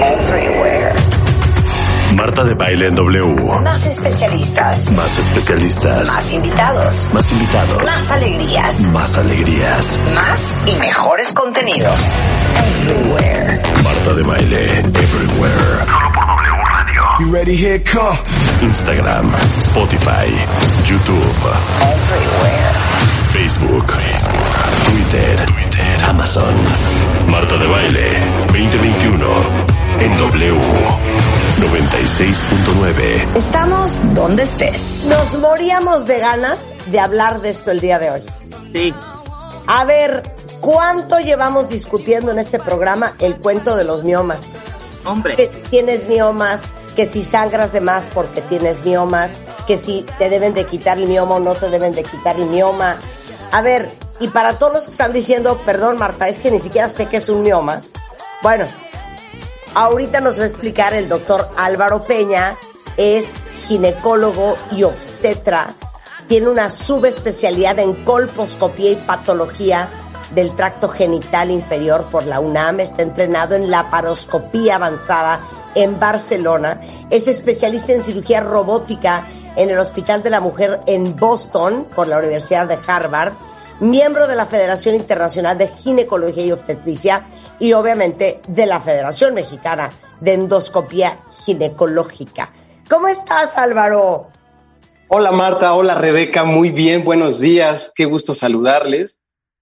Everywhere. Marta de baile en W. Más especialistas. Más especialistas. Más invitados. Más invitados. Más alegrías. Más alegrías. Más y mejores contenidos. Everywhere. Marta de baile. Everywhere. Solo por W Radio. You ready? Here come. Instagram. Spotify. YouTube. Everywhere. Facebook. Twitter. Amazon. Marta de baile. 2021. En W. 96.9. Estamos donde estés. Nos moríamos de ganas de hablar de esto el día de hoy. Sí. A ver, ¿cuánto llevamos discutiendo en este programa el cuento de los miomas? Hombre. Que si tienes miomas, que si sangras de más porque tienes miomas, que si te deben de quitar el mioma o no te deben de quitar el mioma. A ver, y para todos los que están diciendo, perdón Marta, es que ni siquiera sé qué es un mioma. Bueno, ahorita nos va a explicar el doctor Álvaro Peña, es ginecólogo y obstetra, tiene una subespecialidad en colposcopía y patología del tracto genital inferior por la UNAM, está entrenado en laparoscopía avanzada en Barcelona, es especialista en cirugía robótica en el Hospital de la Mujer en Boston por la Universidad de Harvard, miembro de la Federación Internacional de Ginecología y Obstetricia y obviamente de la Federación Mexicana de Endoscopía Ginecológica. ¿Cómo estás, Álvaro? Hola Marta, hola Rebeca, muy bien, buenos días, qué gusto saludarles.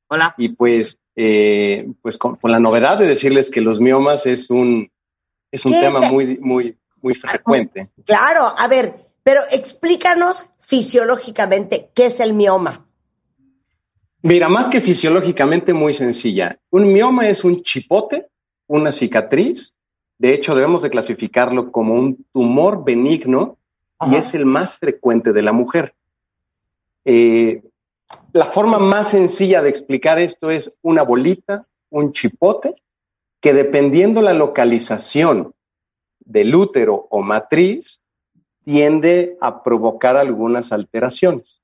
Hola. Y pues, eh, pues con, con la novedad de decirles que los miomas es un, es un ¿Qué tema es? muy, muy, muy frecuente. Claro, a ver, pero explícanos fisiológicamente qué es el mioma. Mira, más que fisiológicamente muy sencilla. Un mioma es un chipote, una cicatriz. De hecho, debemos de clasificarlo como un tumor benigno y es el más frecuente de la mujer. Eh, la forma más sencilla de explicar esto es una bolita, un chipote, que dependiendo la localización del útero o matriz, tiende a provocar algunas alteraciones.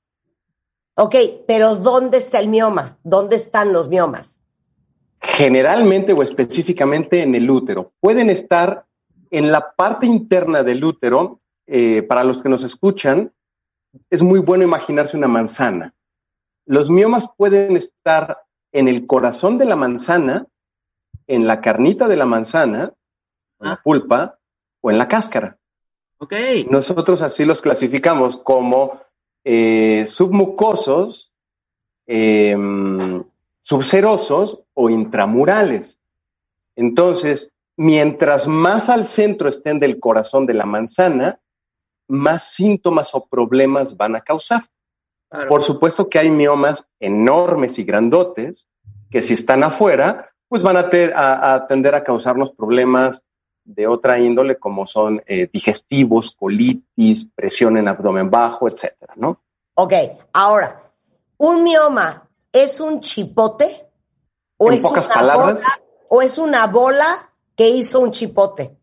Ok, pero ¿dónde está el mioma? ¿Dónde están los miomas? generalmente o específicamente en el útero. Pueden estar en la parte interna del útero. eh, para los que nos escuchan, es muy bueno imaginarse una manzana. Los miomas pueden estar en el corazón de la manzana, en la carnita de la manzana, en la Ah. pulpa o en la cáscara. Ok. Nosotros así los clasificamos como eh, submucosos, eh, subserosos o intramurales. Entonces, mientras más al centro estén del corazón de la manzana, más síntomas o problemas van a causar. Claro. Por supuesto que hay miomas enormes y grandotes que si están afuera, pues van a, ter- a- a tender a causarnos problemas de otra índole como son eh, digestivos, colitis, presión en abdomen bajo, etcétera, ¿no? Ok, ahora, ¿un mioma es un chipote? ¿O En es pocas una palabras. bola? ¿O es una bola que hizo un chipote?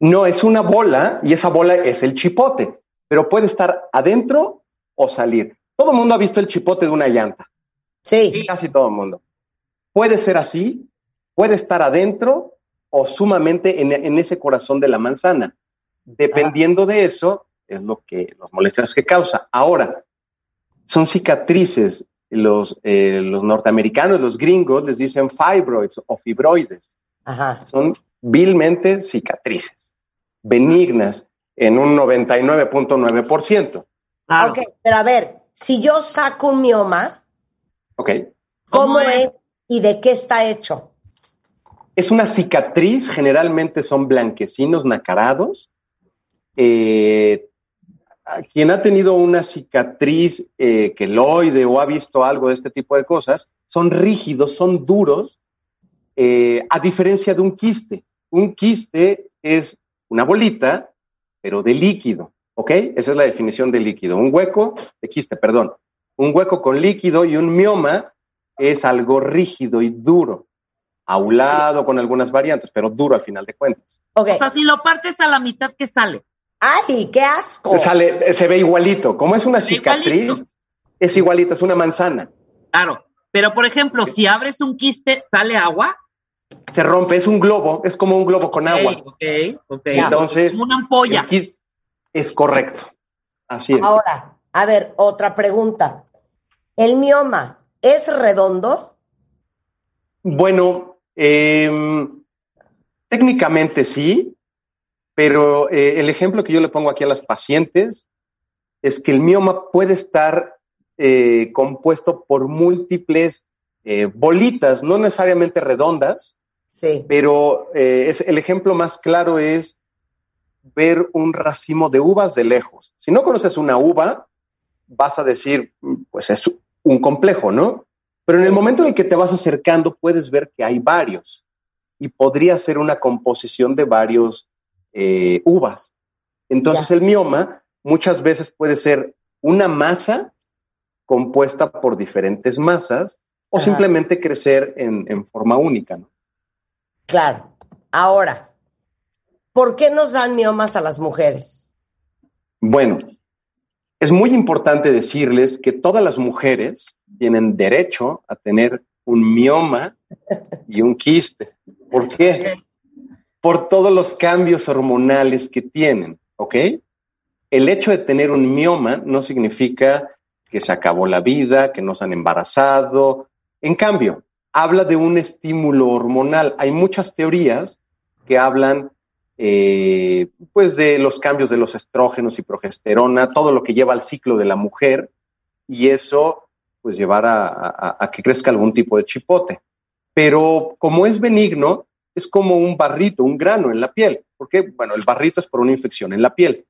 No, es una bola y esa bola es el chipote, pero puede estar adentro o salir. Todo el mundo ha visto el chipote de una llanta, Sí. casi todo el mundo. Puede ser así, puede estar adentro o sumamente en, en ese corazón de la manzana. Dependiendo de eso, es lo que los molestias que causa. Ahora, son cicatrices. Los, eh, los norteamericanos, los gringos, les dicen fibroids o fibroides. Ajá. Son vilmente cicatrices, benignas en un 99.9%. Claro. Ok, pero a ver, si yo saco un mioma, ¿Ok? ¿cómo, ¿Cómo es? es? y de qué está hecho? Es una cicatriz, generalmente son blanquecinos nacarados. Eh, quien ha tenido una cicatriz eh, queloide o ha visto algo de este tipo de cosas, son rígidos, son duros, eh, a diferencia de un quiste. un quiste es una bolita, pero de líquido, ¿ok? Esa es la definición de líquido. Un hueco, de quiste, perdón. Un hueco con líquido y un mioma es algo rígido y duro, aulado con algunas variantes, pero duro al final de cuentas. Ok. O sea, si lo partes a la mitad, ¿qué sale? ¡Ay, qué asco! Se, sale, se ve igualito. Como es una cicatriz, igualito. es igualito, es una manzana. Claro. Pero, por ejemplo, si abres un quiste, ¿sale agua? Se rompe, es un globo, es como un globo con agua. Ok, ok. Entonces, Como una ampolla. es correcto. Así es. Ahora, a ver, otra pregunta. ¿El mioma es redondo? Bueno, eh, técnicamente sí, pero eh, el ejemplo que yo le pongo aquí a las pacientes es que el mioma puede estar eh, compuesto por múltiples eh, bolitas, no necesariamente redondas, Sí. pero es, el ejemplo más claro es ver un racimo de uvas de lejos. Si no conoces una uva, vas a decir, "Mm, pues es un complejo, ¿no? Pero en el momento en el que te vas acercando, puedes ver que hay varios y podría ser una composición de varios eh, uvas. Entonces Ya. el mioma muchas veces puede ser una masa compuesta por diferentes masas o Ajá. simplemente crecer en, en forma única, ¿no? Claro. Ahora, ¿por qué nos dan miomas a las mujeres? Bueno, es muy importante decirles que todas las mujeres tienen derecho a tener un mioma y un quiste. ¿Por qué? Por todos los cambios hormonales que tienen, ¿ok? El hecho de tener un mioma no significa que se acabó la vida, que no se han embarazado. En cambio, habla de un estímulo hormonal. Hay muchas teorías que hablan eh, pues de los cambios de los estrógenos y progesterona, todo lo que lleva al ciclo de la mujer, y eso pues llevar a, que crezca algún tipo de chipote. Pero como es benigno, es como un barrito, un grano en la piel, porque bueno, el barrito es por una infección en la piel,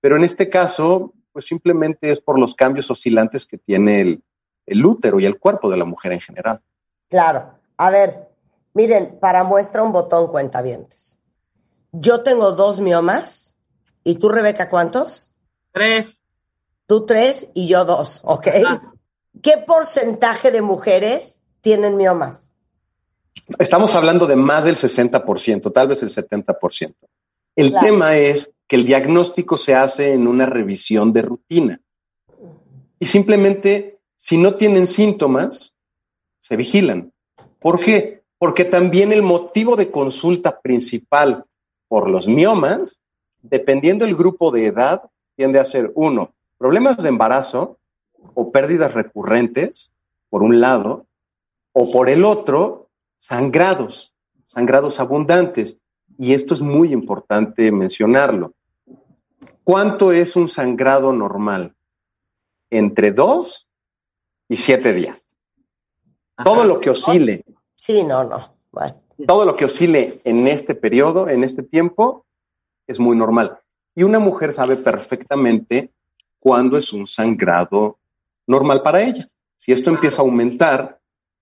pero en este caso, pues simplemente es por los cambios oscilantes que tiene el, el útero y el cuerpo de la mujer en general. Claro. A ver, miren, para muestra un botón cuentavientes. Yo tengo dos miomas. ¿Y tú, Rebeca, cuántos? Tres. Tú tres y yo dos, ¿ok? Ah. ¿Qué porcentaje de mujeres tienen miomas? Estamos hablando de más del 60%, tal vez el 70%. El Claro. tema es que el diagnóstico se hace en una revisión de rutina. Y simplemente, si no tienen síntomas, se vigilan. ¿Por qué? Porque también el motivo de consulta principal por los miomas, dependiendo del grupo de edad, tiende a ser uno, problemas de embarazo o pérdidas recurrentes, por un lado, o por el otro, sangrados, sangrados abundantes. Y esto es muy importante mencionarlo. ¿Cuánto es un sangrado normal? Entre dos y siete días. Todo lo que oscile, Sí, no, no. Bueno, todo lo que oscile en este periodo, en este tiempo, es muy normal. Y una mujer sabe perfectamente cuándo es un sangrado normal para ella. Si esto empieza a aumentar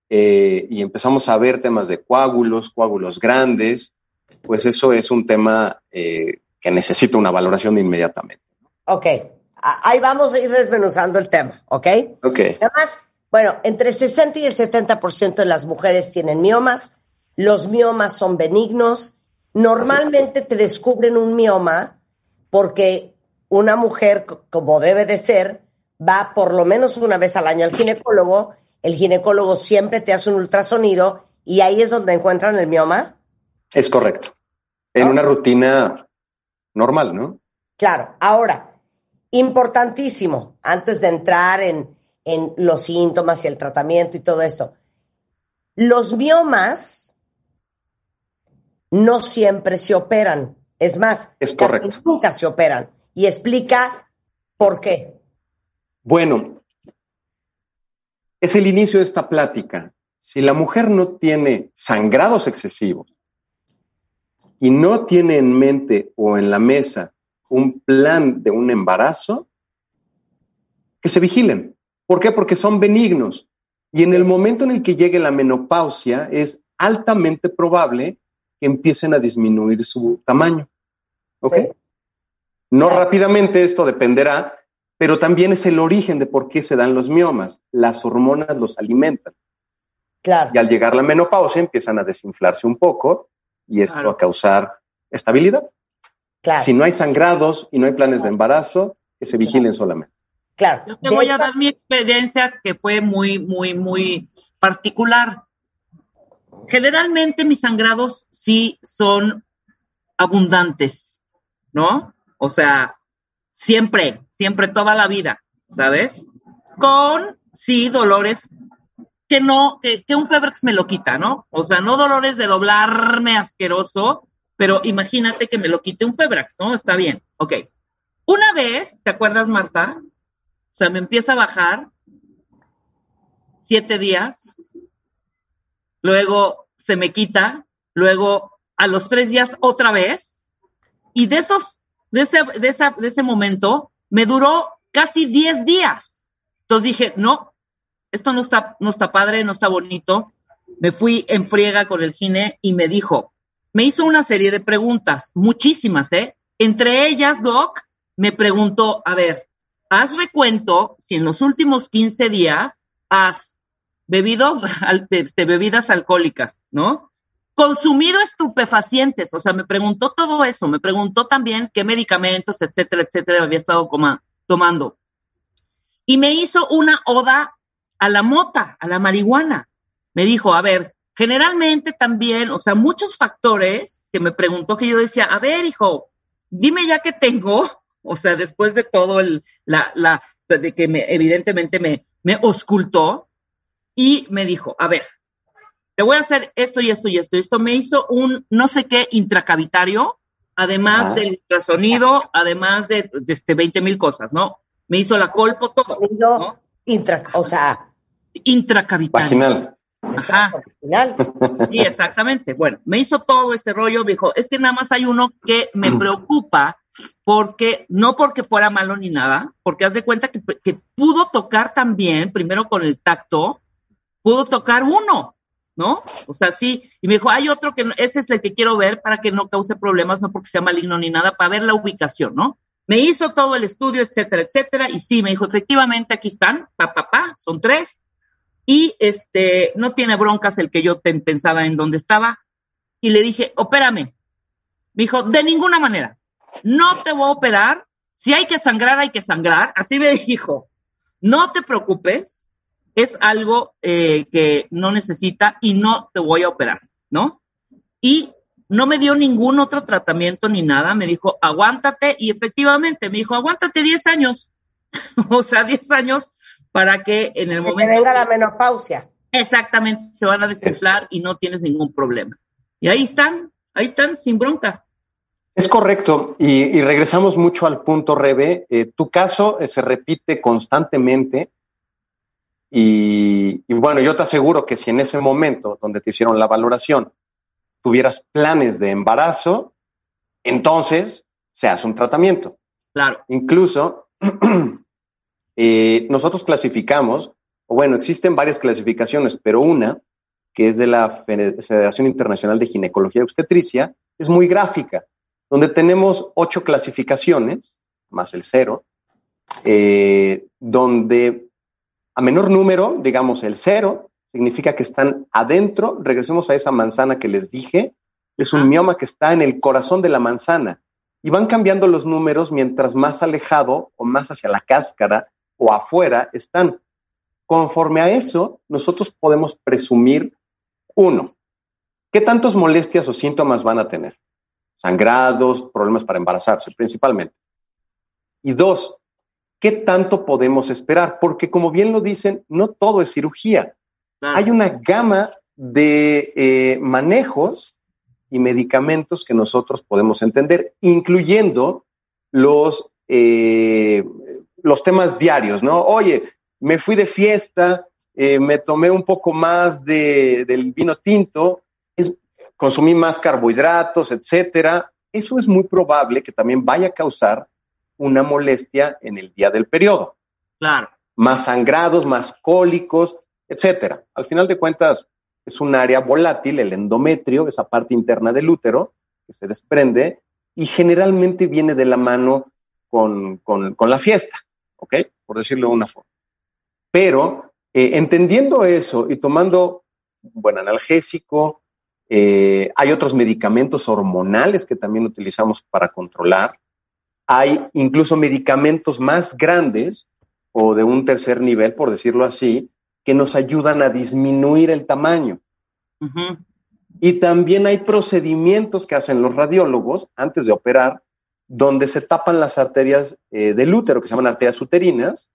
eh, y empezamos a ver temas de coágulos, coágulos grandes, pues eso es un tema eh, que necesita una valoración inmediatamente. ok. Ahí vamos a ir desmenuzando el tema, ¿ok? Ok. Además, bueno, entre el 60 y el 70% de las mujeres tienen miomas. Los miomas son benignos. Normalmente te descubren un mioma porque una mujer, como debe de ser, va por lo menos una vez al año al ginecólogo. El ginecólogo siempre te hace un ultrasonido y ahí es donde encuentran el mioma. Es correcto. En una rutina normal, ¿no? Claro, ahora, importantísimo, antes de entrar en, en los síntomas y el tratamiento y todo esto, los miomas no siempre se operan. Es más, Es casi correcto. nunca se operan. Y explica por qué. Bueno, es el inicio de esta plática. Si la mujer no tiene sangrados excesivos y no tiene en mente o en la mesa un plan de un embarazo, que se vigilen. ¿Por qué? Porque son benignos. Y en el momento en el que llegue la menopausia, es altamente probable que empiecen a disminuir su tamaño. ¿Ok? Sí. No rápidamente, esto dependerá, pero también es el origen de por qué se dan los miomas. Las hormonas los alimentan. Claro. Y al llegar la menopausia empiezan a desinflarse un poco y esto Claro. a causar estabilidad. Claro. Si no hay sangrados y no hay planes de embarazo, que se vigilen solamente. Claro. Yo te voy a dar mi experiencia que fue muy, muy, muy particular. Generalmente mis sangrados sí son abundantes, ¿no? O sea, siempre, siempre, toda la vida, ¿sabes? Con, sí, dolores que no, que, un Febrex me lo quita, ¿no? O sea, no dolores de doblarme asqueroso, pero imagínate que me lo quite un Febrax, ¿no? Está bien, ok. Una vez, ¿te acuerdas, Marta? O sea, me empieza a bajar siete días, luego se me quita, luego a los tres días otra vez, y de esos, de ese, de esa, de ese momento, me duró casi diez días. Entonces dije, no, esto no está, no está padre, no está bonito. Me fui en friega con el gine y me dijo, me hizo una serie de preguntas, muchísimas, ¿eh? Entre ellas, Doc, me preguntó, a ver, haz recuento si en los últimos 15 días has bebido este, bebidas alcohólicas, ¿no? Consumido estupefacientes, o sea, me preguntó todo eso, me preguntó también qué medicamentos, etcétera, etcétera, había estado coma- tomando. Y me hizo una oda a la mota, a la marihuana. Me dijo, a ver, generalmente también, o sea, muchos factores que me preguntó que yo decía, a ver, hijo, dime ya que tengo, o sea, después de todo el, la, la, de que me, evidentemente me, me oscultó, y me dijo, a ver, te voy a hacer esto y esto y esto. Y esto me hizo un no sé qué intracavitario, además Ah. del ultrasonido, además de, de este 20 mil cosas, ¿no? Me hizo la colpo, todo, Sonido ¿no? intra, o sea, Intracavitario. Vaginal. Ajá. Sí, exactamente. Bueno, me hizo todo este rollo, me dijo, es que nada más hay uno que me preocupa porque, no porque fuera malo ni nada, porque haz de cuenta que, que pudo tocar también, primero con el tacto, pudo tocar uno, ¿no? O sea, sí, y me dijo, hay otro que, no- ese es el que quiero ver para que no cause problemas, no porque sea maligno ni nada, para ver la ubicación, ¿no? Me hizo todo el estudio, etcétera, etcétera, y sí, me dijo, efectivamente, aquí están, pa, pa, pa, son tres, y este, no tiene broncas el que yo pensaba en dónde estaba, y le dije, opérame. Me dijo, de ninguna manera, no te voy a operar, si hay que sangrar, hay que sangrar, así me dijo, no te preocupes, es algo eh, que no necesita y no te voy a operar, ¿no? Y no me dio ningún otro tratamiento ni nada, me dijo, aguántate, y efectivamente me dijo, aguántate 10 años, o sea, 10 años para que en el Que momento... venga la menopausia. Exactamente, se van a desinflar y no tienes ningún problema. Y ahí están, ahí están, sin bronca. Es correcto, y, y regresamos mucho al punto, Rebe. Eh, tu caso eh, se repite constantemente, y, y bueno, yo te aseguro que si en ese momento donde te hicieron la valoración tuvieras planes de embarazo, entonces se hace un tratamiento. Claro, Incluso eh, nosotros clasificamos, o bueno, existen varias clasificaciones, pero una, que es de la Fede- Federación Internacional de Ginecología y Obstetricia, es muy gráfica, donde tenemos ocho clasificaciones, más el cero, eh, donde a menor número, digamos el cero, significa que están adentro, regresemos a esa manzana que les dije, es un mioma que está en el corazón de la manzana y van cambiando los números mientras más alejado o más hacia la cáscara o afuera están. Conforme a eso, nosotros podemos presumir, uno, ¿qué tantas molestias o síntomas van a tener? Sangrados, problemas para embarazarse principalmente. Y dos, ¿qué tanto podemos esperar? Porque como bien lo dicen, no todo es cirugía. claro. Hay una gama de eh, manejos y medicamentos que nosotros podemos entender, incluyendo los, eh, los temas diarios, ¿no? Oye, me fui de fiesta, eh, me tomé un poco más de, del vino tinto, es- consumí más carbohidratos, etcétera. Eso es muy probable que también vaya a causar una molestia en el día del periodo Claro, más sangrados, más cólicos, etcétera. Al final de cuentas, es un área volátil, el endometrio, esa parte interna del útero, que se desprende, y generalmente viene de la mano con, con, con la fiesta, ¿ok? Por decirlo de una forma. Pero eh, entendiendo eso y tomando un buen analgésico, eh, hay otros medicamentos hormonales que también utilizamos para controlar. Hay incluso medicamentos más grandes o de un tercer nivel, por decirlo así, que nos ayudan a disminuir el tamaño. Y también hay procedimientos que hacen los radiólogos antes de operar, donde se tapan las arterias eh, del útero, que se llaman arterias uterinas,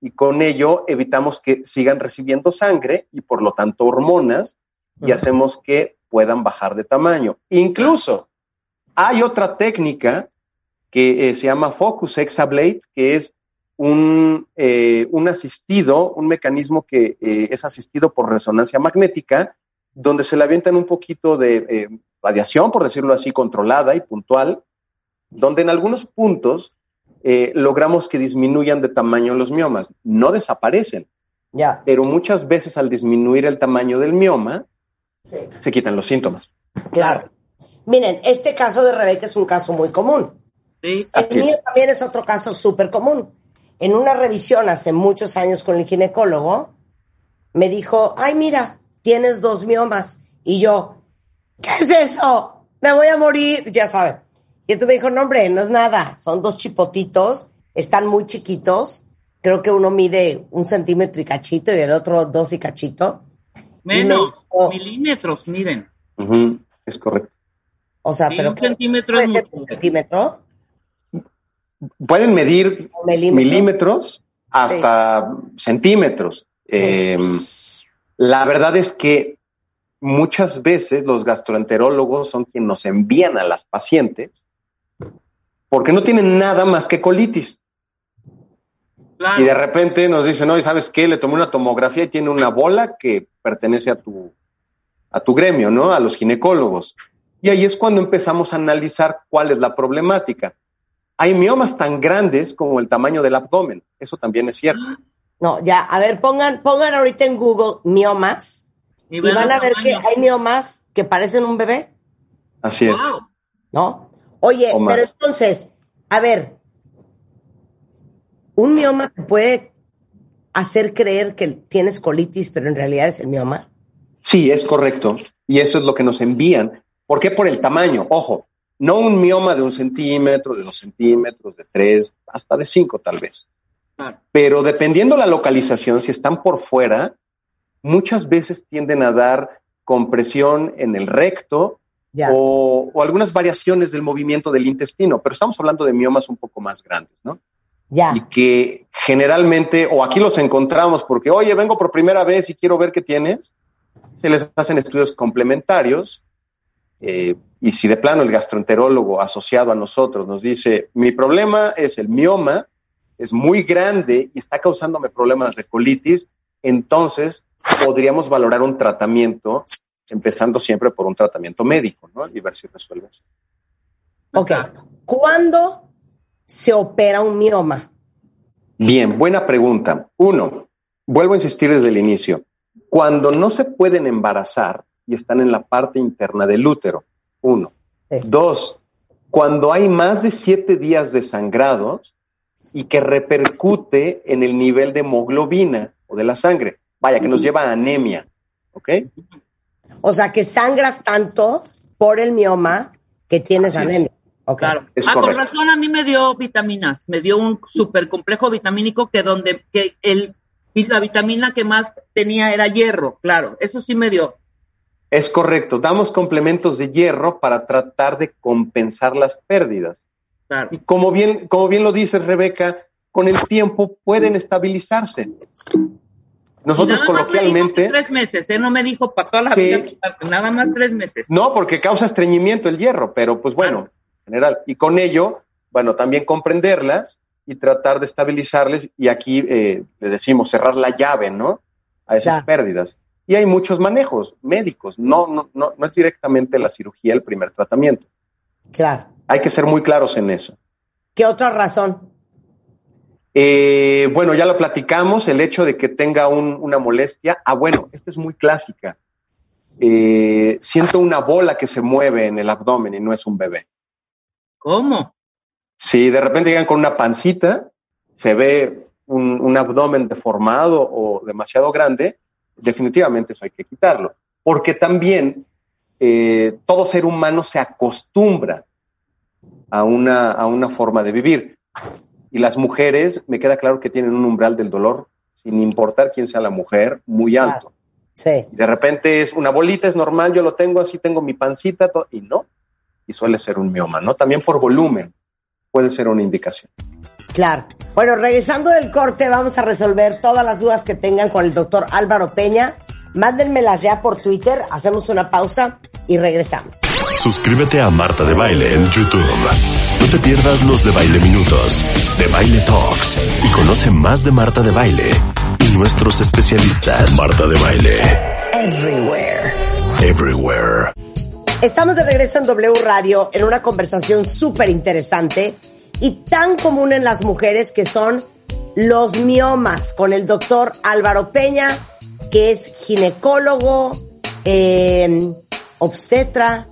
y con ello evitamos que sigan recibiendo sangre y por lo tanto hormonas, y hacemos que puedan bajar de tamaño. Incluso hay otra técnica que eh, se llama Focus Hexablade, que es un, eh, un asistido, un mecanismo que eh, es asistido por resonancia magnética, donde se le avientan un poquito de radiación, por decirlo así, controlada y puntual, donde en algunos puntos eh, logramos que disminuyan de tamaño los miomas. No desaparecen, Ya. pero muchas veces al disminuir el tamaño del mioma, Sí. se quitan los síntomas. Claro. Miren, este caso de Rebeca es un caso muy común. Sí. El mío también es otro caso súper común. En una revisión hace muchos años con el ginecólogo, me dijo, ay, mira, tienes dos miomas. Y yo, ¿qué es eso? Me voy a morir, ya saben. Y entonces me dijo, no, hombre, no es nada. Son dos chipotitos, están muy chiquitos. Creo que uno mide un centímetro y cachito y el otro dos y cachito. Menos, no. milímetros, miren. Es correcto. O sea, Sí, pero un centímetro es ¿Puede ser mucho. un centímetro? Pueden medir milímetros hasta centímetros. Eh, la verdad es que muchas veces los gastroenterólogos son quienes nos envían a las pacientes porque no tienen nada más que colitis. Claro. Y de repente nos dicen, no, ¿y sabes qué? Le tomé una tomografía y tiene una bola que pertenece a tu, a tu gremio, ¿no? A los ginecólogos. Y ahí es cuando empezamos a analizar cuál es la problemática. Hay miomas tan grandes como el tamaño del abdomen. Eso también es cierto. No, ya, a ver, pongan, pongan ahorita en Google miomas y, van a ver que hay miomas que parecen un bebé, Así es. Wow. ¿no? Oye, O más. pero entonces, a ver, un mioma te puede hacer creer que tienes colitis, pero en realidad es el mioma. Sí, es correcto. Y eso es lo que nos envían. ¿Por qué? Por el tamaño. Ojo, no un mioma de un centímetro, de dos centímetros, de tres, hasta de cinco tal vez. Pero dependiendo la localización, si están por fuera, muchas veces tienden a dar compresión en el recto o algunas variaciones del movimiento del intestino, pero estamos hablando de miomas un poco más grandes, ¿no? Ya. Y que generalmente, o aquí los encontramos porque, oye, vengo por primera vez y quiero ver qué tienes, se les hacen estudios complementarios eh, y si de plano el gastroenterólogo asociado a nosotros nos dice, mi problema es el mioma, es muy grande y está causándome problemas de colitis, entonces podríamos valorar un tratamiento, empezando siempre por un tratamiento médico, ¿no? Y ver si resuelve eso. Ok. ¿Cuándo se opera un mioma? Bien, buena pregunta. Uno, vuelvo a insistir desde el inicio. Cuando no se pueden embarazar y están en la parte interna del útero. Uno. Dos, cuando hay más de siete días de sangrados y que repercute en el nivel de hemoglobina o de la sangre. Vaya, que nos lleva a anemia. ¿Ok? O sea, que sangras tanto por el mioma que tienes anemia. Ok. Claro. Es ah, con razón a mí me dio vitaminas, me dio un super complejo vitamínico que donde que el y la vitamina que más tenía era hierro, claro, eso sí me dio. Es correcto. Damos complementos de hierro para tratar de compensar las pérdidas. Claro. Y como bien, como bien lo dice Rebeca, con el tiempo pueden estabilizarse. Nosotros nada más me dijo que coloquialmente, tres meses, ¿eh? no me dijo para toda la vida, nada más tres meses. no, porque causa estreñimiento el hierro, pero pues bueno, en general. Y con ello, bueno, también comprenderlas y tratar de estabilizarles y aquí eh, les decimos cerrar la llave, ¿no? A esas pérdidas. Y hay muchos manejos médicos, no, no, no, no es directamente la cirugía el primer tratamiento. Claro. Hay que ser muy claros en eso. ¿Qué otra razón? Eh, bueno, ya lo platicamos, el hecho de que tenga un- una molestia. Ah, bueno, esta es muy clásica. eh, siento una bola que se mueve en el abdomen y no es un bebé. ¿Cómo? Si de repente llegan con una pancita, se ve un, un abdomen deformado o demasiado grande, definitivamente eso hay que quitarlo. Porque también eh, todo ser humano se acostumbra a una, a una forma de vivir. Y las mujeres, me queda claro que tienen un umbral del dolor, sin importar quién sea la mujer, muy alto. Sí. De repente es una bolita, es normal, yo lo tengo así, tengo mi pancita, y no. Y suele ser un mioma, ¿no? También por volumen puede ser una indicación. Claro. Bueno, regresando del corte, vamos a resolver todas las dudas que tengan con el doctor Álvaro Peña. Mándenmelas ya por Twitter, hacemos una pausa y regresamos. Suscríbete a Marta de Baile en YouTube. No te pierdas los de Baile Minutos, de Baile Talks y conoce más de Marta de Baile y nuestros especialistas. Marta de Baile. Everywhere. Everywhere. Estamos de regreso en W Radio en una conversación súper interesante y tan común en las mujeres que son los miomas con el doctor Álvaro Peña, que es ginecólogo, eh, obstetra,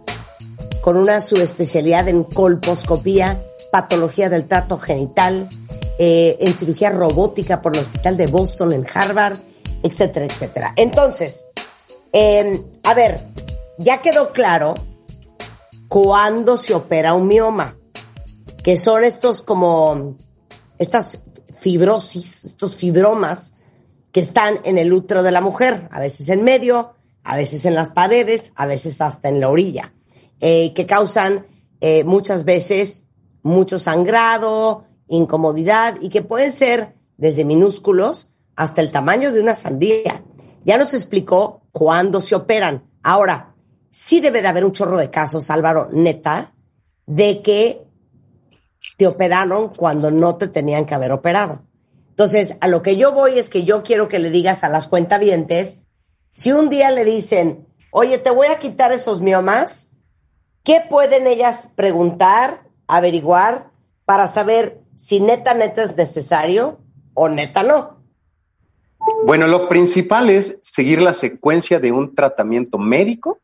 con una subespecialidad en colposcopía, patología del trato genital, eh, en cirugía robótica por el Hospital de Boston en Harvard, etcétera, etcétera. Entonces, eh, a ver, ya quedó claro cuándo se opera un mioma, que son estos como, estas fibrosis, estos fibromas que están en el útero de la mujer, a veces en medio, a veces en las paredes, a veces hasta en la orilla, eh, que causan eh, muchas veces mucho sangrado, incomodidad y que pueden ser desde minúsculos hasta el tamaño de una sandía. Ya nos explicó cuándo se operan. Ahora, sí debe de haber un chorro de casos, Álvaro, neta, de que te operaron cuando no te tenían que haber operado. Entonces, a lo que yo voy es que yo quiero que le digas a las cuentavientes, si un día le dicen, oye, te voy a quitar esos miomas, ¿qué pueden ellas preguntar, averiguar, para saber si neta, neta es necesario o neta no? Bueno, lo principal es seguir la secuencia de un tratamiento médico.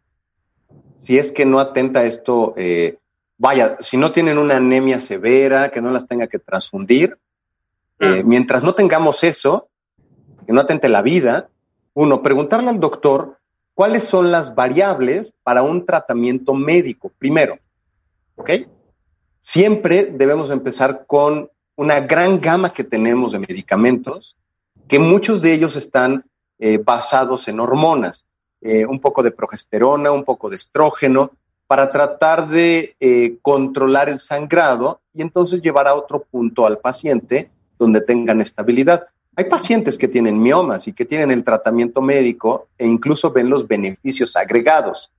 Si es que no atenta esto, eh, vaya, si no tienen una anemia severa, que no las tenga que transfundir, eh, mientras no tengamos eso, que no atente la vida, uno, preguntarle al doctor cuáles son las variables para un tratamiento médico, primero, ¿ok? Siempre debemos empezar con una gran gama que tenemos de medicamentos, que muchos de ellos están eh, basados en hormonas, eh, un poco de progesterona, un poco de estrógeno, para tratar de eh, controlar el sangrado y entonces llevar a otro punto al paciente donde tengan estabilidad. Hay pacientes que tienen miomas y que tienen el tratamiento médico e incluso ven los beneficios agregados.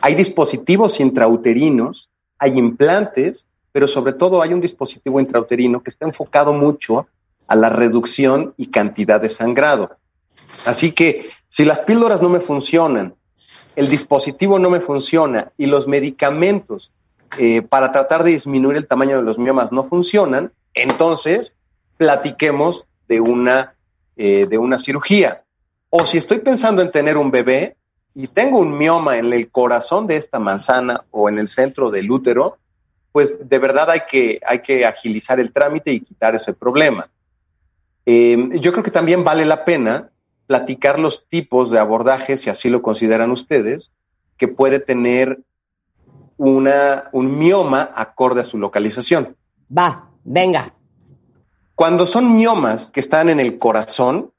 Hay dispositivos intrauterinos, hay implantes, pero sobre todo hay un dispositivo intrauterino que está enfocado mucho a la reducción y cantidad de sangrado. Así que si las píldoras no me funcionan, el dispositivo no me funciona y los medicamentos eh, para tratar de disminuir el tamaño de los miomas no funcionan, entonces platiquemos de una, eh, de una cirugía. O si estoy pensando en tener un bebé y tengo un mioma en el corazón de esta manzana o en el centro del útero, pues de verdad hay que, hay que agilizar el trámite y quitar ese problema. Eh, yo creo que también vale la pena platicar los tipos de abordajes, si así lo consideran ustedes, que puede tener una, un mioma acorde a su localización. Va, venga. Cuando son miomas que están en el corazón,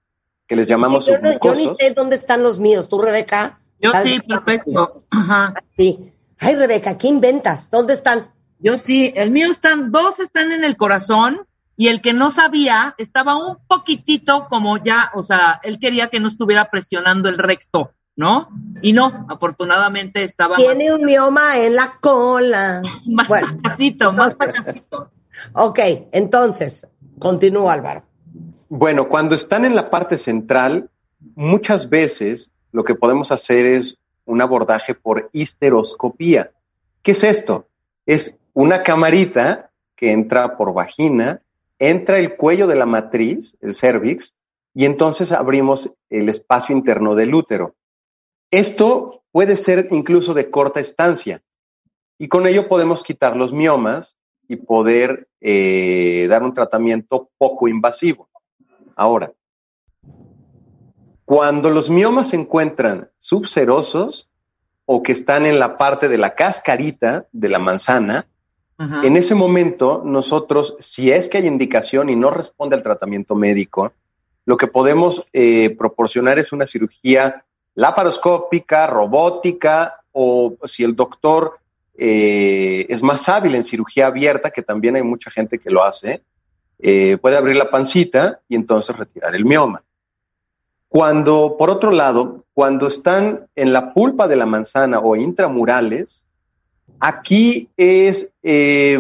que les llamamos yo, no- yo ni sé dónde están los míos. ¿Tú, Rebeca? Yo ¿Sabes sí, perfecto. Ajá. Sí. Ay, Rebeca, ¿qué inventas? ¿Dónde están? Yo sí, el mío están, dos están en el corazón y el que no sabía estaba un poquitito como ya, o sea, él quería que no estuviera presionando el recto, ¿no? Y no, afortunadamente estaba Tiene un mioma en la cola. más, más Bueno, pasito, más pasito. ok, entonces, continúa, Álvaro. Bueno, cuando están en la parte central, muchas veces lo que podemos hacer es un abordaje por histeroscopía. ¿Qué es esto? Es una camarita que entra por vagina, entra el cuello de la matriz, el cervix, y entonces abrimos el espacio interno del útero. Esto puede ser incluso de corta estancia. Y con ello podemos quitar los miomas y poder eh, dar un tratamiento poco invasivo. Ahora, cuando los miomas se encuentran subserosos o que están en la parte de la cascarita de la manzana, en ese momento nosotros, si es que hay indicación y no responde al tratamiento médico, lo que podemos eh, proporcionar es una cirugía laparoscópica, robótica, o si el doctor eh, es más hábil en cirugía abierta, que también hay mucha gente que lo hace, eh, puede abrir la pancita y entonces retirar el mioma. Cuando, por otro lado, cuando están en la pulpa de la manzana o intramurales, aquí es, eh,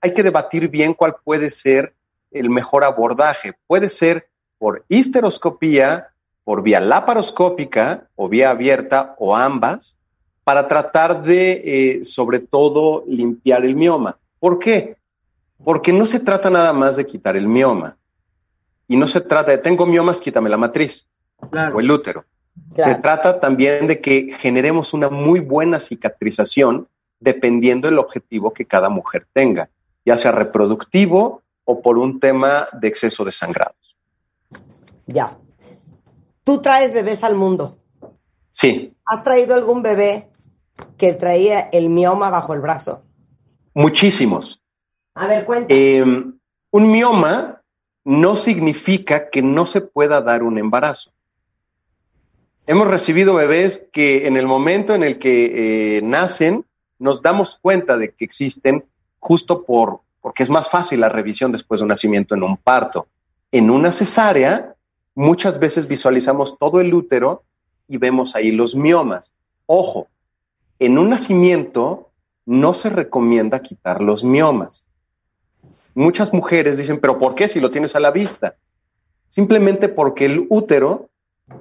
hay que debatir bien cuál puede ser el mejor abordaje. Puede ser por histeroscopía, por vía laparoscópica o vía abierta o ambas, para tratar de, eh, sobre todo, limpiar el mioma. ¿Por qué? Porque no se trata nada más de quitar el mioma. Y no se trata de, tengo miomas, quítame la matriz o el útero. Se trata también de que generemos una muy buena cicatrización dependiendo del objetivo que cada mujer tenga, ya sea reproductivo o por un tema de exceso de sangrados. Ya. Tú traes bebés al mundo. Sí. ¿Has traído algún bebé que traía el mioma bajo el brazo? Muchísimos. A ver, cuenta. Em, un mioma no significa que no se pueda dar un embarazo. Hemos recibido bebés que en el momento en el que eh, nacen nos damos cuenta de que existen justo por porque es más fácil la revisión después de un nacimiento en un parto. En una cesárea, muchas veces visualizamos todo el útero y vemos ahí los miomas. Ojo, en un nacimiento no se recomienda quitar los miomas. Muchas mujeres dicen, pero ¿por qué si lo tienes a la vista? Simplemente porque el útero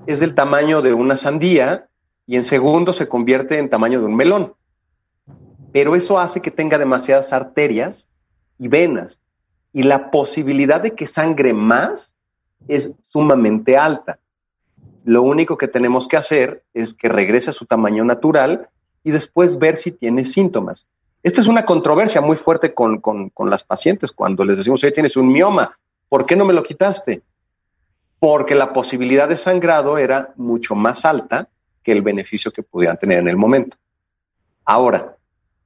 es del tamaño de una sandía y en segundos se convierte en tamaño de un melón. Pero eso hace que tenga demasiadas arterias y venas y la posibilidad de que sangre más es sumamente alta. Lo único que tenemos que hacer es que regrese a su tamaño natural y después ver si tiene síntomas. Esta es una controversia muy fuerte con, las pacientes cuando les decimos, oye, tienes un mioma, ¿por qué no me lo quitaste? Porque la posibilidad de sangrado era mucho más alta que el beneficio que pudieran tener en el momento. Ahora,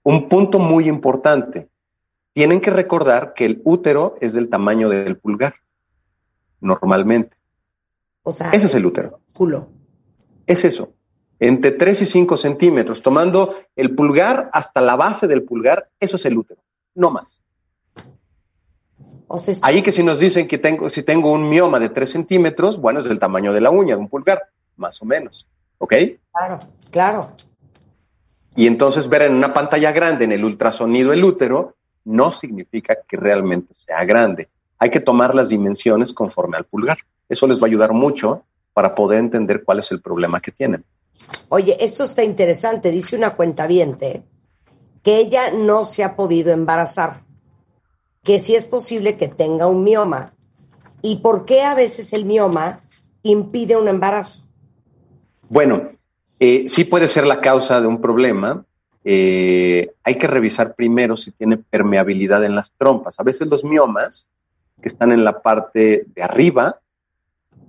un punto muy importante, tienen que recordar que el útero es del tamaño del pulgar, normalmente. O sea, ese es el útero. Culo. Es eso entre 3 y 5 centímetros, tomando el pulgar hasta la base del pulgar, eso es el útero, no más. Ahí que si nos dicen que tengo, si tengo un mioma de 3 centímetros, bueno, es del tamaño de la uña, de un pulgar, más o menos. ¿Ok? Claro, claro. Y entonces ver en una pantalla grande en el ultrasonido el útero no significa que realmente sea grande. Hay que tomar las dimensiones conforme al pulgar. Eso les va a ayudar mucho para poder entender cuál es el problema que tienen. Oye, esto está interesante, dice una cuenta que ella no se ha podido embarazar, que sí es posible que tenga un mioma. ¿Y por qué a veces el mioma impide un embarazo? Bueno, eh, sí puede ser la causa de un problema. Eh, hay que revisar primero si tiene permeabilidad en las trompas. A veces los miomas, que están en la parte de arriba,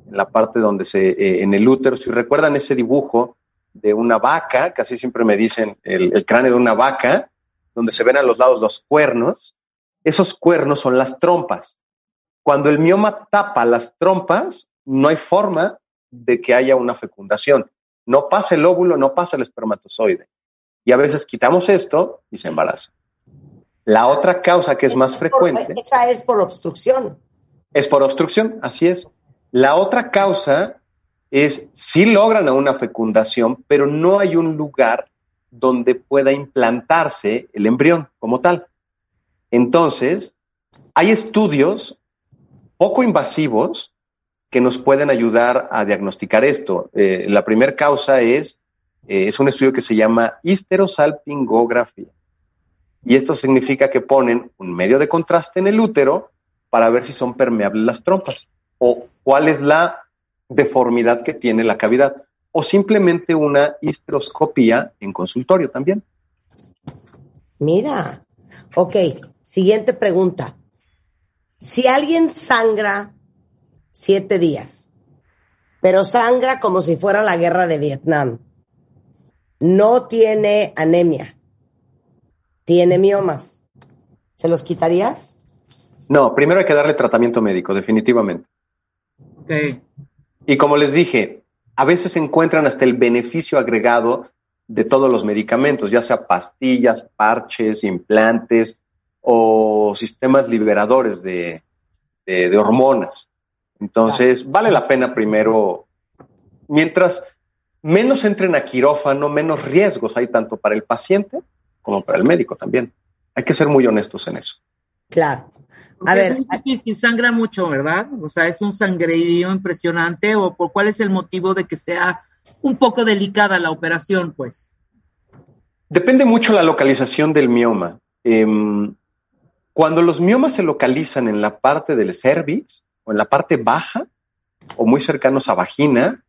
en la parte donde se, eh, en el útero, si recuerdan ese dibujo de una vaca, casi siempre me dicen el, cráneo de una vaca, donde se ven a los lados los cuernos, esos cuernos son las trompas. Cuando el mioma tapa las trompas, no hay forma de que haya una fecundación. No pasa el óvulo, no pasa el espermatozoide. Y a veces quitamos esto y se embaraza. La otra causa que es más frecuente. Esa es por obstrucción. Es por obstrucción, así es. La otra causa es si logran a una fecundación, pero no hay un lugar donde pueda implantarse el embrión como tal. Entonces, hay estudios poco invasivos que nos pueden ayudar a diagnosticar esto. Eh, la primera causa es, eh, es un estudio que se llama histerosalpingografía. Y esto significa que ponen un medio de contraste en el útero para ver si son permeables las trompas o cuál es la deformidad que tiene la cavidad. o simplemente una histeroscopía en consultorio también. Mira, ok, siguiente pregunta. Si alguien sangra siete días, pero sangra como si fuera la guerra de Vietnam, no tiene anemia, tiene miomas, ¿se los quitarías? No, primero hay que darle tratamiento médico, definitivamente. Ok. Y como les dije, a veces encuentran hasta el beneficio agregado de todos los medicamentos, ya sea pastillas, parches, implantes o sistemas liberadores de, de- de hormonas. Entonces, vale la pena primero, mientras menos entren a quirófano, menos riesgos hay tanto para el paciente como para el médico también. Hay que ser muy honestos en eso. Claro. A ver, es muy difícil, sangra mucho, ¿verdad? O sea, es un sangrerío impresionante. ¿O por cuál es el motivo de que sea un poco delicada la operación, pues? Depende mucho la localización del mioma. Em, cuando los miomas se localizan en la parte del cervix o en la parte baja o muy cercanos a vagina,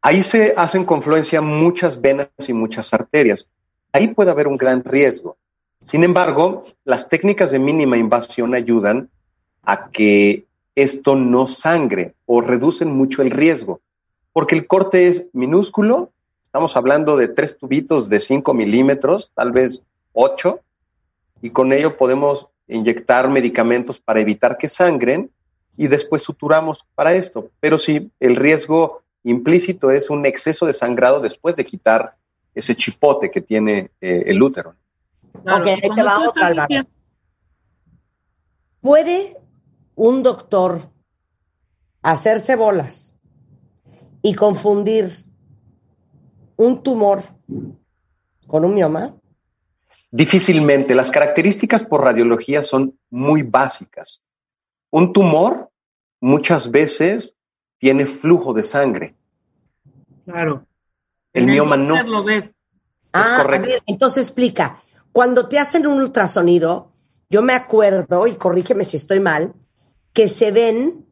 ahí se hacen confluencia muchas venas y muchas arterias. Ahí puede haber un gran riesgo. Sin embargo, las técnicas de mínima invasión ayudan a que esto no sangre o reducen mucho el riesgo, porque el corte es minúsculo, estamos hablando de tres tubitos de 5 milímetros, tal vez 8, y con ello podemos inyectar medicamentos para evitar que sangren y después suturamos para esto. Pero sí, el riesgo implícito es un exceso de sangrado después de quitar ese chipote que tiene eh, el útero. Claro, Ok, ahí te va otra, ¿puede un doctor hacerse bolas y confundir un tumor con un mioma? Difícilmente, las características por radiología son muy básicas. Un tumor muchas veces tiene flujo de sangre. Claro. El En mioma no. Lo ves. Ah, correcto. a ver, entonces explica. Cuando te hacen un ultrasonido, yo me acuerdo, y corrígeme si estoy mal, que se ven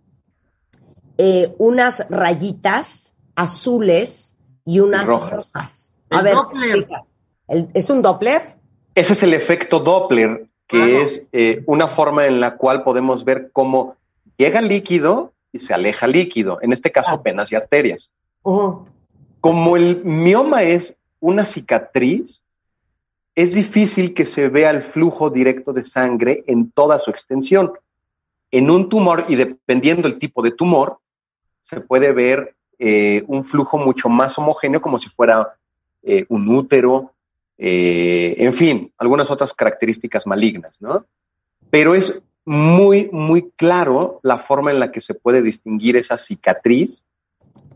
eh, unas rayitas azules y unas Rojas. rojas. A El ver, Doppler. explica. ¿Es un Doppler? Ese es el efecto Doppler, que es eh, una forma en la cual podemos ver cómo llega líquido y se aleja líquido, en este caso Ah. venas y arterias. Como el mioma es una cicatriz, es difícil que se vea el flujo directo de sangre en toda su extensión. En un tumor, y dependiendo el tipo de tumor, se puede ver eh, un flujo mucho más homogéneo como si fuera eh, un útero, eh, en fin, algunas otras características malignas, ¿no? Pero es muy, muy claro la forma en la que se puede distinguir esa cicatriz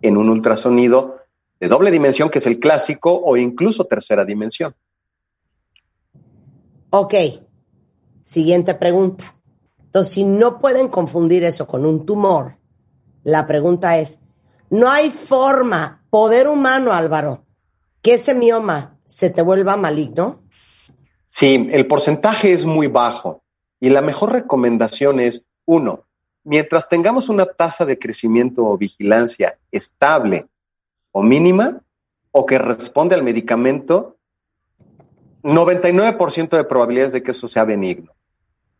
en un ultrasonido de doble dimensión, que es el clásico, o incluso tercera dimensión. Ok. Siguiente pregunta. Entonces, si no pueden confundir eso con un tumor, la pregunta es, ¿no hay forma, poder humano, Álvaro, que ese mioma se te vuelva maligno? Sí, el porcentaje es muy bajo y la mejor recomendación es, uno, mientras tengamos una tasa de crecimiento o vigilancia estable o mínima, o que responde al medicamento, 99% de probabilidades de que eso sea benigno.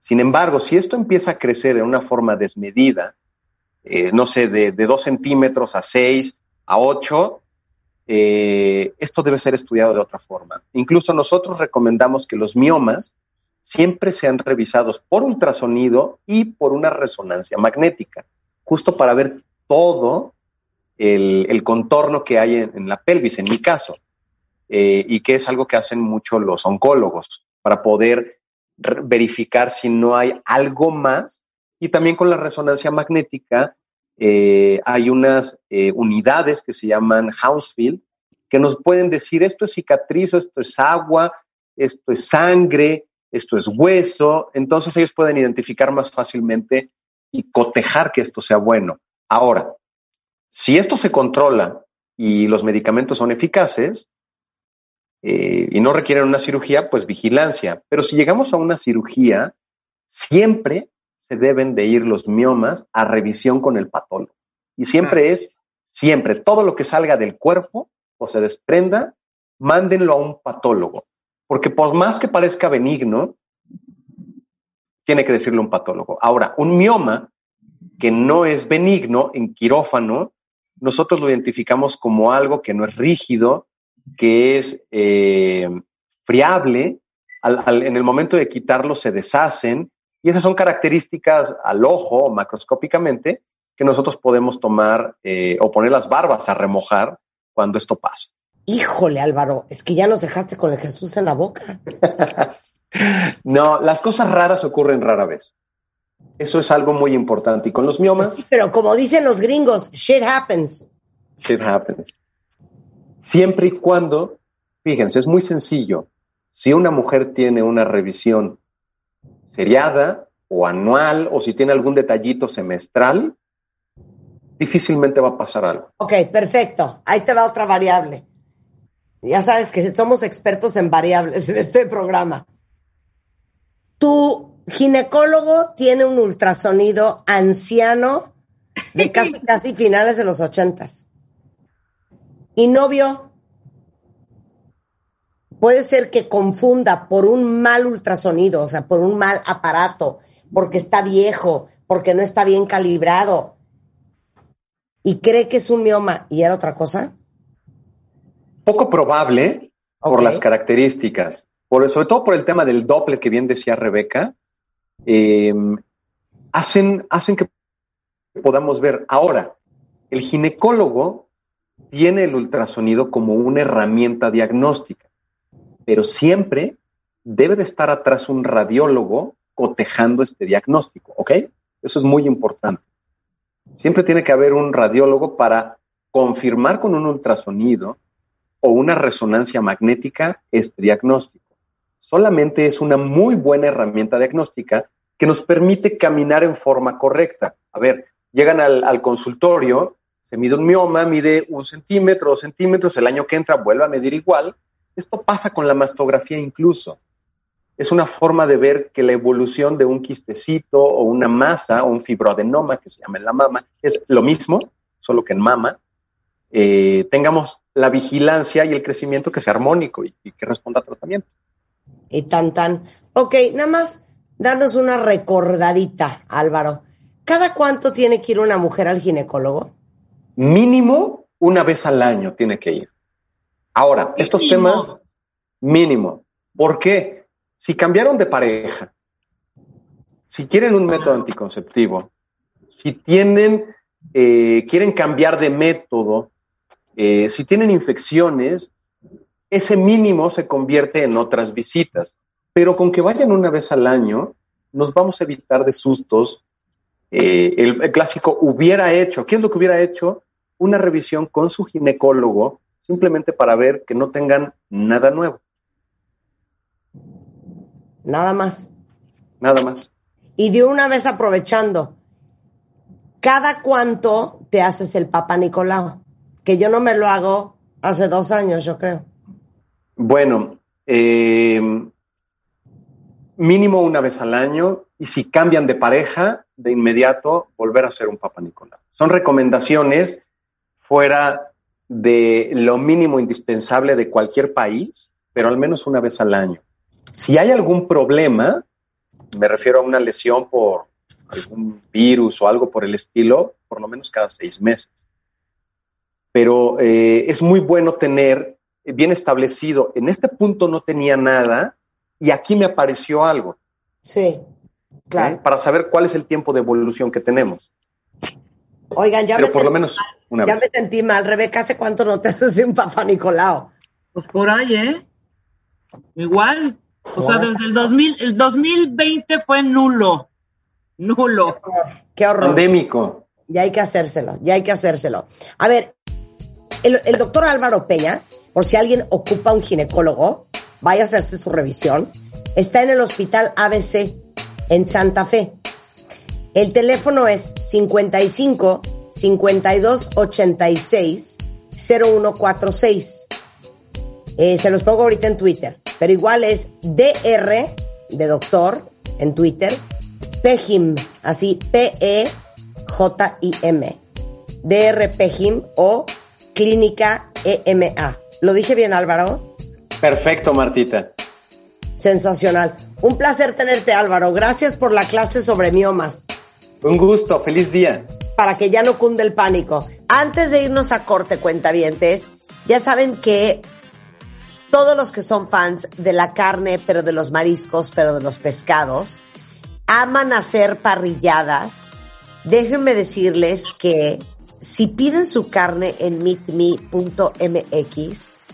Sin embargo, si esto empieza a crecer de una forma desmedida, eh, no sé, de, de 2 centímetros a 6, a 8, eh, esto debe ser estudiado de otra forma. Incluso nosotros recomendamos que los miomas siempre sean revisados por ultrasonido y por una resonancia magnética, justo para ver todo el, contorno que hay en, en, la pelvis, en mi caso, eh, y que es algo que hacen mucho los oncólogos, para poder verificar si no hay algo más. Y también con la resonancia magnética eh, hay unas eh, unidades que se llaman Hounsfield, que nos pueden decir esto es cicatriz, esto es agua, esto es sangre, esto es hueso. Entonces ellos pueden identificar más fácilmente y cotejar que esto sea bueno. Ahora, si esto se controla y los medicamentos son eficaces eh, y no requieren una cirugía, pues vigilancia. Pero si llegamos a una cirugía, siempre se deben de ir los miomas a revisión con el patólogo. Y siempre es Siempre, todo lo que salga del cuerpo o se desprenda, mándenlo a un patólogo. Porque por más que parezca benigno, tiene que decirlo un patólogo. Ahora, un mioma que no es benigno en quirófano, nosotros lo identificamos como algo que no es rígido, que es eh, friable, en el momento de quitarlo se deshacen, y esas son características al ojo macroscópicamente que nosotros podemos tomar eh, o poner las barbas a remojar cuando esto pasa. Híjole, Álvaro, es que ya nos dejaste con el Jesús en la boca. no, las cosas raras ocurren rara vez. Eso es algo muy importante. Y con los miomas. pero como dicen los gringos, shit happens. Shit happens. Siempre y cuando, fíjense, es muy sencillo. Si una mujer tiene una revisión seriada o anual, o si tiene algún detallito semestral, difícilmente va a pasar algo. Ok, perfecto. Ahí te va otra variable. Ya sabes que somos expertos en variables en este programa. Tu ginecólogo tiene un ultrasonido anciano de casi, casi finales de los ochentas. Y novio, puede ser que confunda por un mal ultrasonido, o sea, por un mal aparato, porque está viejo, porque no está bien calibrado, y cree que es un mioma y era otra cosa? Poco probable por las características, por, sobre todo por el tema del Doppler que bien decía Rebeca, em, hacen, hacen que podamos ver. Ahora, el ginecólogo tiene el ultrasonido como una herramienta diagnóstica, pero siempre debe de estar atrás un radiólogo cotejando este diagnóstico, ¿ok? Eso es muy importante. Siempre tiene que haber un radiólogo para confirmar con un ultrasonido o una resonancia magnética este diagnóstico. Solamente es una muy buena herramienta diagnóstica que nos permite caminar en forma correcta. A ver, llegan al, consultorio, se mide un mioma, mide un centímetro, dos centímetros, el año que entra vuelve a medir igual. Esto pasa con la mastografía incluso es una forma de ver que la evolución de un quistecito o una masa o un fibroadenoma, que se llama en la mama, es lo mismo, solo que en mama, eh, tengamos la vigilancia y el crecimiento que sea armónico y, que responda al tratamiento. Y tan tan. Ok, nada más danos una recordadita, Álvaro. ¿Cada cuánto tiene que ir una mujer al ginecólogo? Mínimo una vez al año tiene que ir. Ahora, estos temas, mínimo. ¿Por qué? Si cambiaron de pareja, si quieren un método anticonceptivo, si tienen, eh, quieren cambiar de método, eh, si tienen infecciones, ese mínimo se convierte en otras visitas. Pero con que vayan una vez al año, nos vamos a evitar de sustos. Eh, el, el, clásico hubiera hecho, ¿qué es lo que hubiera hecho? Una revisión con su ginecólogo, simplemente para ver que no tengan nada nuevo. Nada más. Nada más. Y de una vez aprovechando, ¿cada cuánto te haces el Papa Nicolau? Que yo no me lo hago hace dos años, yo creo. Bueno, eh, mínimo una vez al año y si cambian de pareja, de inmediato volver a hacer un Papa Nicolau. Son recomendaciones fuera de lo mínimo indispensable de cualquier país, pero al menos una vez al año. Si hay algún problema, me refiero a una lesión por algún virus o algo por el estilo, por lo menos cada seis meses. Pero eh, es muy bueno tener bien establecido, en este punto no tenía nada y aquí me apareció algo. Sí, claro. Para saber cuál es el tiempo de evolución que tenemos. Oigan, ya, me, por lo menos ya me sentí mal. Rebeca, ¿hace cuánto no te haces un papá Nicolau? Pues por ahí, ¿eh? Igual. O sea, desde el 2000, el 2020 fue nulo. Nulo. Qué horror. Pandémico. Ya hay que hacérselo, ya hay que hacérselo. A ver, el, el doctor Álvaro Peña, por si alguien ocupa un ginecólogo, vaya a hacerse su revisión. Está en el hospital ABC en Santa Fe. El teléfono es 55 52 86 0146. Eh, se los pongo ahorita en Twitter pero igual es DR de doctor en Twitter, PEJIM, así P-E-J-I-M. DR Pejim o Clínica EMA. ¿Lo dije bien, Álvaro? Perfecto, Martita. Sensacional. Un placer tenerte, Álvaro. Gracias por la clase sobre miomas. Un gusto, feliz día. Para que ya no cunde el pánico. Antes de irnos a corte, cuentavientes, ya saben que todos los que son fans de la carne, pero de los mariscos, pero de los pescados, aman hacer parrilladas. Déjenme decirles que si piden su carne en meetme.mx,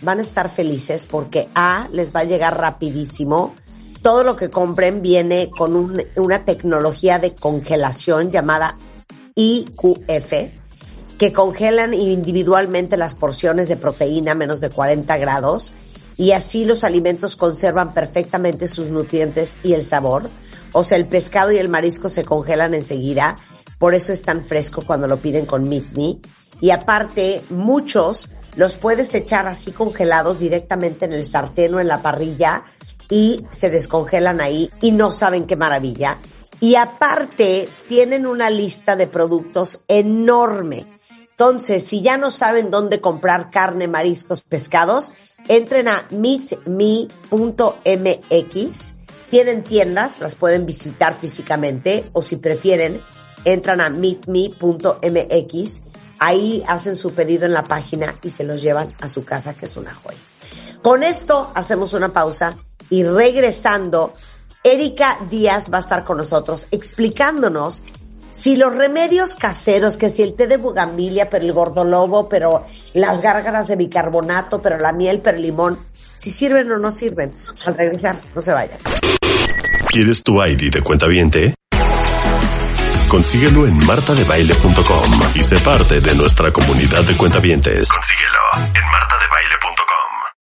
van a estar felices porque A, les va a llegar rapidísimo. Todo lo que compren viene con un- una tecnología de congelación llamada IQF, que congelan individualmente las porciones de proteína a menos de 40 grados y así los alimentos conservan perfectamente sus nutrientes y el sabor. O sea, el pescado y el marisco se congelan enseguida, por eso es tan fresco cuando lo piden con Meet Me. Y aparte, muchos los puedes echar así congelados directamente en el sartén o en la parrilla y se descongelan ahí y no saben qué maravilla. Y aparte, tienen una lista de productos enorme. Entonces, si ya no saben dónde comprar carne, mariscos, pescados, entren a meetme.mx. Tienen tiendas, las pueden visitar físicamente o si prefieren, entran a meetme.mx. Ahí hacen su pedido en la página y se los llevan a su casa, que es una joya. Con esto hacemos una pausa y regresando, Erika Díaz va a estar con nosotros explicándonos si los remedios caseros, que si el té de bugambilia, pero el gordolobo, pero las gárgaras de bicarbonato, pero la miel, pero el limón, si sirven o no sirven. Al regresar, no se vayan. ¿Quieres tu ID de cuenta viente? Consíguelo en martadebaile.com y sé parte de nuestra comunidad de cuentavientes. Consíguelo en martadebaile.com.